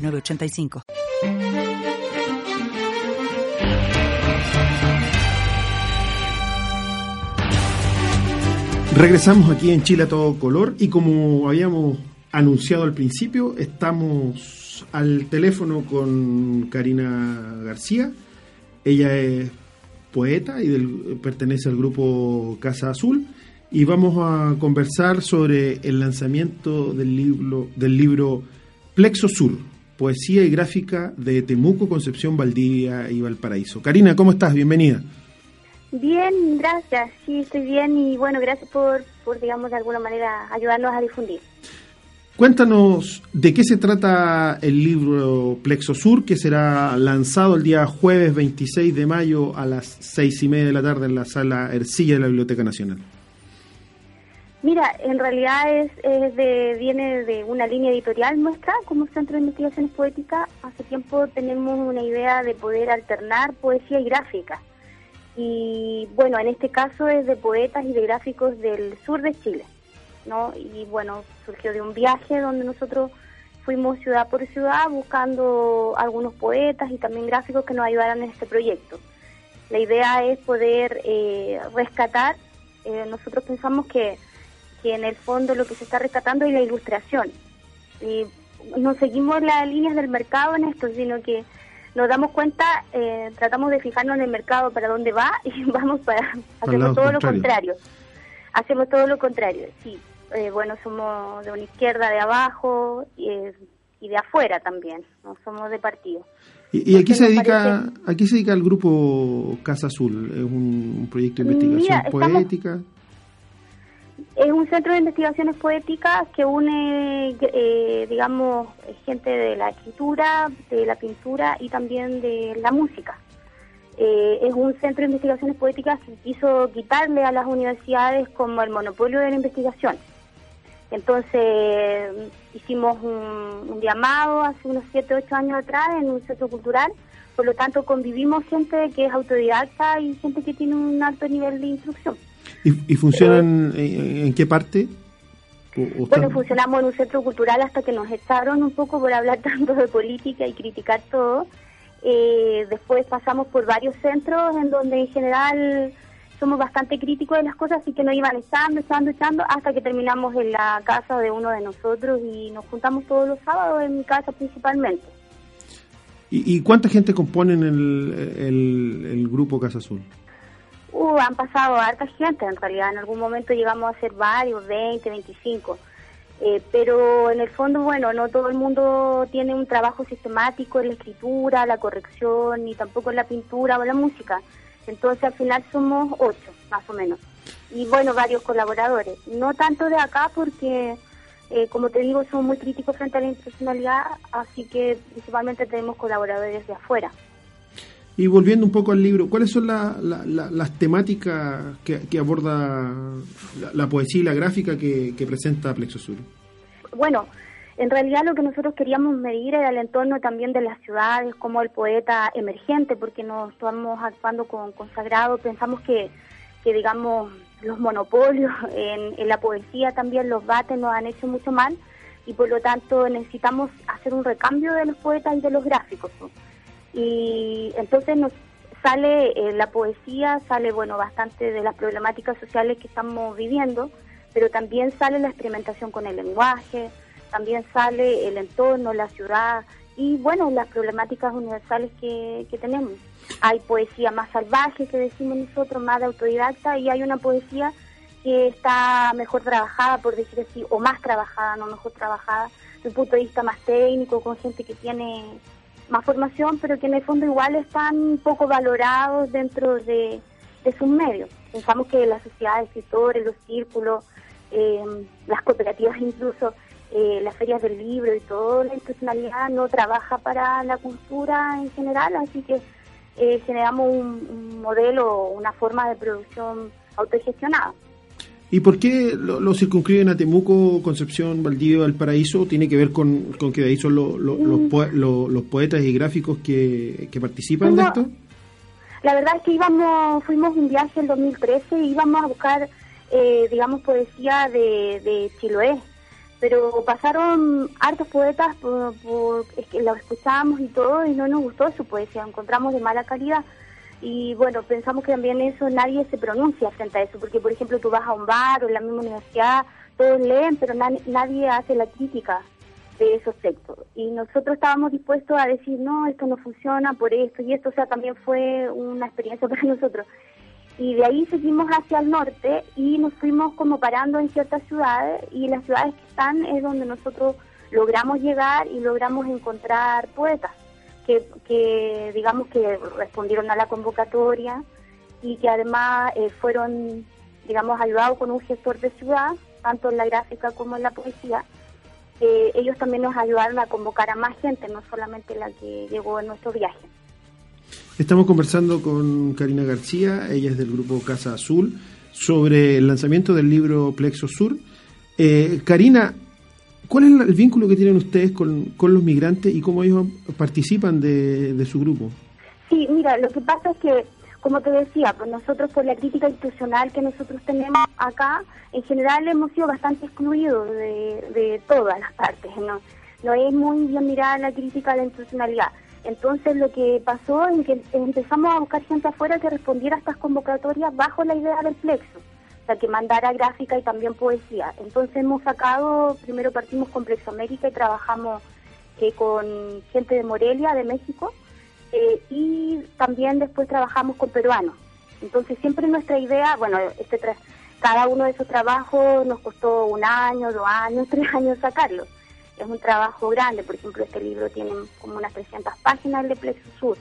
985. Regresamos aquí en Chile a todo color y como habíamos anunciado al principio, estamos al teléfono con Karina García. Ella es poeta y pertenece al grupo Casa Azul y vamos a conversar sobre el lanzamiento del libro, del libro Plexo Sur, poesía y gráfica de Temuco, Concepción, Valdivia y Valparaíso. Karina, ¿cómo estás? Bienvenida. Bien, gracias. Sí, estoy bien y bueno, gracias por, por, digamos, de alguna manera ayudarnos a difundir. Cuéntanos de qué se trata el libro Plexo Sur, que será lanzado el día jueves 26 de mayo a las seis y media de la tarde en la sala Ercilla de la Biblioteca Nacional. Mira, en realidad es, de, viene de una línea editorial nuestra como Centro de Investigaciones Poéticas. Hace tiempo tenemos una idea de poder alternar poesía y gráfica. Y bueno, en este caso es de poetas y de gráficos del sur de Chile. ¿no? Y bueno, surgió de un viaje donde nosotros fuimos ciudad por ciudad buscando algunos poetas y también gráficos que nos ayudaran en este proyecto. La idea es poder eh, rescatar, eh, nosotros pensamos que que en el fondo lo que se está rescatando es la ilustración. Y no seguimos las líneas del mercado en esto, sino que nos damos cuenta, eh, tratamos de fijarnos en el mercado para dónde va y vamos para, hacemos todo lo contrario. Hacemos todo lo contrario, sí. Eh, bueno, somos de una izquierda de abajo y, y de afuera también, no somos de partido. ¿Y, aquí se dedica aquí se dedica el grupo Casa Azul? ¿Es un, proyecto de investigación poética? Es un centro de investigaciones poéticas que une, eh, digamos, gente de la escritura, de la pintura y también de la música. Eh, es un centro de investigaciones poéticas que quiso quitarle a las universidades como el monopolio de la investigación. Entonces hicimos un, llamado hace unos 7, 8 años atrás en un centro cultural, por lo tanto convivimos gente que es autodidacta y gente que tiene un alto nivel de instrucción. ¿Y, funcionan en, qué parte? bueno, funcionamos en un centro cultural hasta que nos echaron un poco por hablar tanto de política y criticar todo. Eh, después pasamos por varios centros en donde en general somos bastante críticos de las cosas, así que nos iban echando, echando, echando, hasta que terminamos en la casa de uno de nosotros y nos juntamos todos los sábados en mi casa principalmente. ¿Y, cuánta gente componen el, el grupo Casa Azul? Uh, han pasado harta gente en realidad. En algún momento llegamos a ser varios, 20, 25. Eh, pero en el fondo, bueno, no todo el mundo tiene un trabajo sistemático en la escritura, la corrección, ni tampoco en la pintura o la música. Entonces al final somos ocho, más o menos. Y bueno, varios colaboradores. No tanto de acá porque, eh, como te digo, somos muy críticos frente a la institucionalidad, así que principalmente tenemos colaboradores de afuera. Y volviendo un poco al libro, ¿cuáles son las temáticas que, aborda la, poesía y la gráfica que, presenta Plexo Sur? Bueno, en realidad lo que nosotros queríamos medir era el entorno también de las ciudades, como el poeta emergente, porque nos estamos actuando con consagrado, pensamos que, digamos, los monopolios en, en, la poesía también, los bates nos han hecho mucho mal y por lo tanto necesitamos hacer un recambio de los poetas y de los gráficos. Y entonces nos sale eh, la poesía, sale bueno bastante de las problemáticas sociales que estamos viviendo, pero también sale la experimentación con el lenguaje, también sale el entorno, la ciudad y bueno, las problemáticas universales que, que tenemos. Hay poesía más salvaje que decimos nosotros, más de autodidacta, y hay una poesía que está mejor trabajada, por decir así, o más trabajada, no mejor trabajada, desde un punto de vista más técnico, con gente que tiene más formación, pero que en el fondo igual están poco valorados dentro de, sus medios. Pensamos que la sociedad de escritores, los círculos, eh, las cooperativas incluso, eh, las ferias del libro y todo, la institucionalidad no trabaja para la cultura en general, así que eh, generamos un, modelo, una forma de producción autogestionada. ¿Y por qué lo, circunscriben a Temuco, Concepción, Valdivia, Valparaíso? ¿Tiene que ver con, que de ahí son los, mm. los, poetas y gráficos que, participan de esto? La verdad es que íbamos, fuimos un viaje en 2013 y íbamos a buscar, eh, digamos, poesía de, de Chiloé pero pasaron hartos poetas, por, es que los escuchábamos y todo, y no nos gustó su poesía, encontramos de mala calidad. Y bueno, pensamos que también eso nadie se pronuncia frente a eso, porque por ejemplo tú vas a un bar o en la misma universidad, todos leen, pero nadie hace la crítica de esos textos. Y nosotros estábamos dispuestos a decir, no, esto no funciona por esto y esto, o sea, también fue una experiencia para nosotros y de ahí seguimos hacia el norte y nos fuimos como parando en ciertas ciudades y las ciudades que están es donde nosotros logramos llegar y logramos encontrar poetas que, que digamos que respondieron a la convocatoria y que además eh, fueron digamos ayudados con un gestor de ciudad tanto en la gráfica como en la poesía eh, ellos también nos ayudaron a convocar a más gente no solamente la que llegó en nuestro viaje Estamos conversando con Karina García, ella es del grupo Casa Azul, sobre el lanzamiento del libro Plexo Sur. Eh, Karina, ¿cuál es el vínculo que tienen ustedes con, los migrantes y cómo ellos participan de, su grupo? Sí, mira, lo que pasa es que, como te decía, pues nosotros por la crítica institucional que nosotros tenemos acá, en general hemos sido bastante excluidos de, de todas las partes, ¿no? No es muy bien mirada la crítica a la institucionalidad. Entonces lo que pasó es que empezamos a buscar gente afuera que respondiera a estas convocatorias bajo la idea del plexo, o sea, que mandara gráfica y también poesía. Entonces hemos sacado, primero partimos con Plexo América y trabajamos eh, con gente de Morelia, de México, eh, y también después trabajamos con peruanos. Entonces siempre nuestra idea, bueno, este cada uno de esos trabajos nos costó un año, dos años, tres años sacarlos es un trabajo grande. Por ejemplo, este libro tiene como unas 300 páginas de Plexo Sur,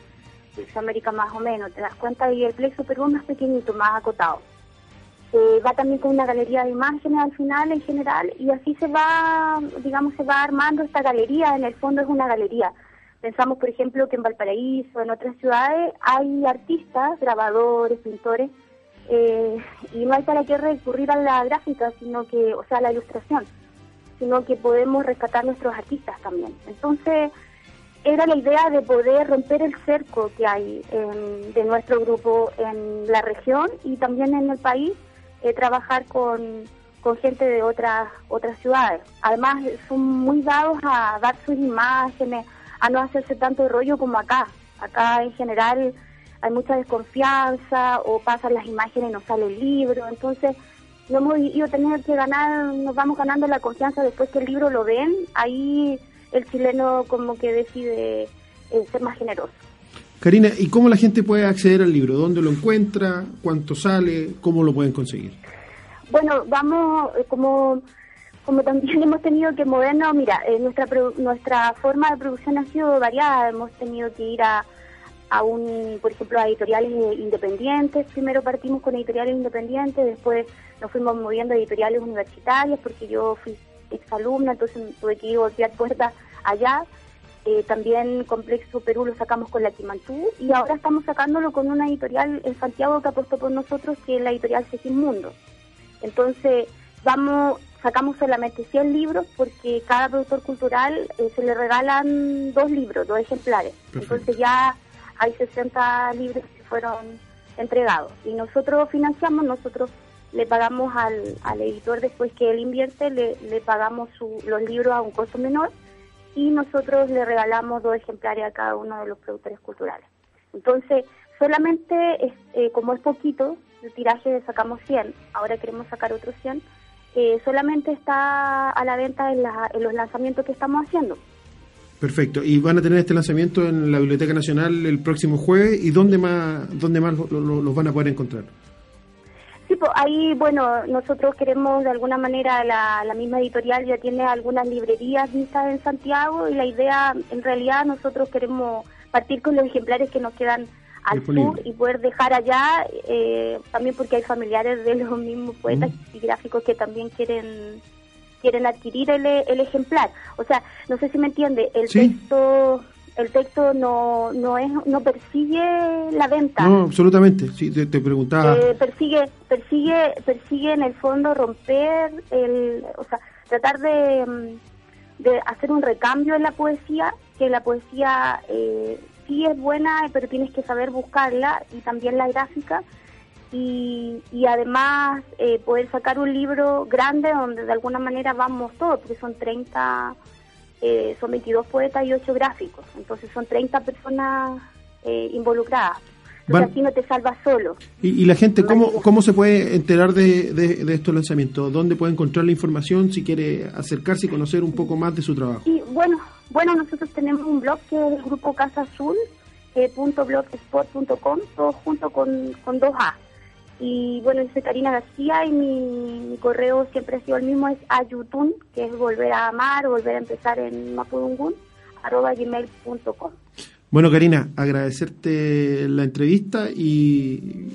Plexo América más o menos, te das cuenta, y el Plexo Perú es más pequeñito, más acotado. Eh, va también con una galería de imágenes al final en general y así se va, digamos, se va armando esta galería, en el fondo es una galería. Pensamos, por ejemplo, que en Valparaíso, en otras ciudades, hay artistas, grabadores, pintores, eh, y no hay para qué recurrir a la gráfica, sino que, o sea, a la ilustración sino que podemos rescatar nuestros artistas también. Entonces, era la idea de poder romper el cerco que hay de nuestro grupo en la región y también en el país, eh, trabajar con, con gente de otras otras ciudades. Además, son muy dados a dar sus imágenes, a no hacerse tanto rollo como acá. Acá en general hay mucha desconfianza o pasan las imágenes y no sale el libro. Entonces, no hemos ido a tener que ganar, nos vamos ganando la confianza después que el libro lo ven, ahí el chileno como que decide eh, ser más generoso. Karina, ¿y cómo la gente puede acceder al libro? ¿Dónde lo encuentra? ¿Cuánto sale? ¿Cómo lo pueden conseguir? Bueno, vamos, eh, como, como también hemos tenido que movernos, mira, eh, nuestra, nuestra forma de producción ha sido variada, hemos tenido que ir a a un, por ejemplo, a editoriales independientes. Primero partimos con editoriales independientes, después nos fuimos moviendo a editoriales universitarias porque yo fui exalumna, entonces tuve que ir a golpear puertas allá. Eh, también Complexo Perú lo sacamos con la Quimantú y ahora estamos sacándolo con una editorial en Santiago que apostó por nosotros, que es la editorial Mundo. Entonces, vamos sacamos solamente 100 libros porque cada productor cultural eh, se le regalan dos libros, dos ejemplares. Entonces ya hay 60 libros que fueron entregados y nosotros financiamos, nosotros le pagamos al, al editor después que él invierte, le, le pagamos los libros a un costo menor y nosotros le regalamos dos ejemplares a cada uno de los productores culturales. Entonces, solamente, eh, como es poquito, el tiraje sacamos 100, ahora queremos sacar otros 100, eh, solamente está a la venta en, en los lanzamientos que estamos haciendo. Perfecto. Y van a tener este lanzamiento en la Biblioteca Nacional el próximo jueves. ¿Y dónde más, dónde más los van a poder encontrar? Sí, pues ahí, bueno, nosotros queremos de alguna manera, la, la misma editorial ya tiene algunas librerías vistas en Santiago y la idea, en realidad, nosotros queremos partir con los ejemplares que nos quedan al sur y poder dejar allá, eh, también porque hay familiares de los mismos poetas y gráficos que también quieren quieren adquirir el, el ejemplar. O sea, no sé si me entiende, el texto el texto no no es no persigue la venta. No, absolutamente. Sí, te, preguntaba. Eh, persigue persigue persigue en el fondo romper el, o sea, tratar de, mm, de hacer un recambio en la poesía, que la poesía eh, sí es buena, pero tienes que saber buscarla y también la gráfica. Y, y además eh, poder sacar un libro grande donde de alguna manera vamos todos, porque son 30 eh, son 22 poetas y 8 gráficos, entonces son 30 personas eh, involucradas. Entonces así no te salvas solo. ¿Y, la gente cómo, cómo se puede enterar de, de, estos lanzamientos? ¿Dónde puede encontrar la información si quiere acercarse y conocer un poco más de su trabajo? Sí, bueno, bueno nosotros tenemos un blog que es el grupo Casa Azul, eh, .blogspot.com, todo junto con, con dos A. Y bueno, yo soy Karina García y mi, correo siempre ha sido el mismo, es ayutun, que es volver a amar, volver a empezar en mapudungun, arroba gmail.com. Bueno, Karina, agradecerte la entrevista y,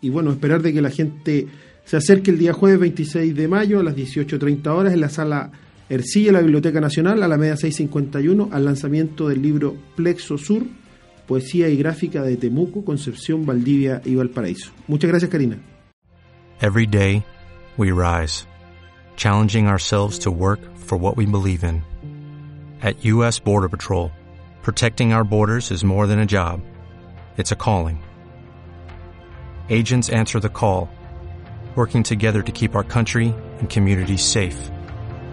y bueno, esperar de que la gente se acerque el día jueves 26 de mayo a las 18.30 horas en la sala Ercilla, la Biblioteca Nacional, a la media 651, al lanzamiento del libro Plexo Sur, poesía y gráfica de Temuco, Concepción, Valdivia y Valparaíso. Muchas gracias, Karina. Every day we rise, challenging ourselves to work for what we believe in. At US Border Patrol, protecting our borders is more than a job. It's a calling. Agents answer the call, working together to keep our country and communities safe.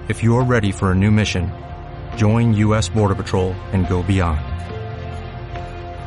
If you are ready for a new mission, join US Border Patrol and go beyond.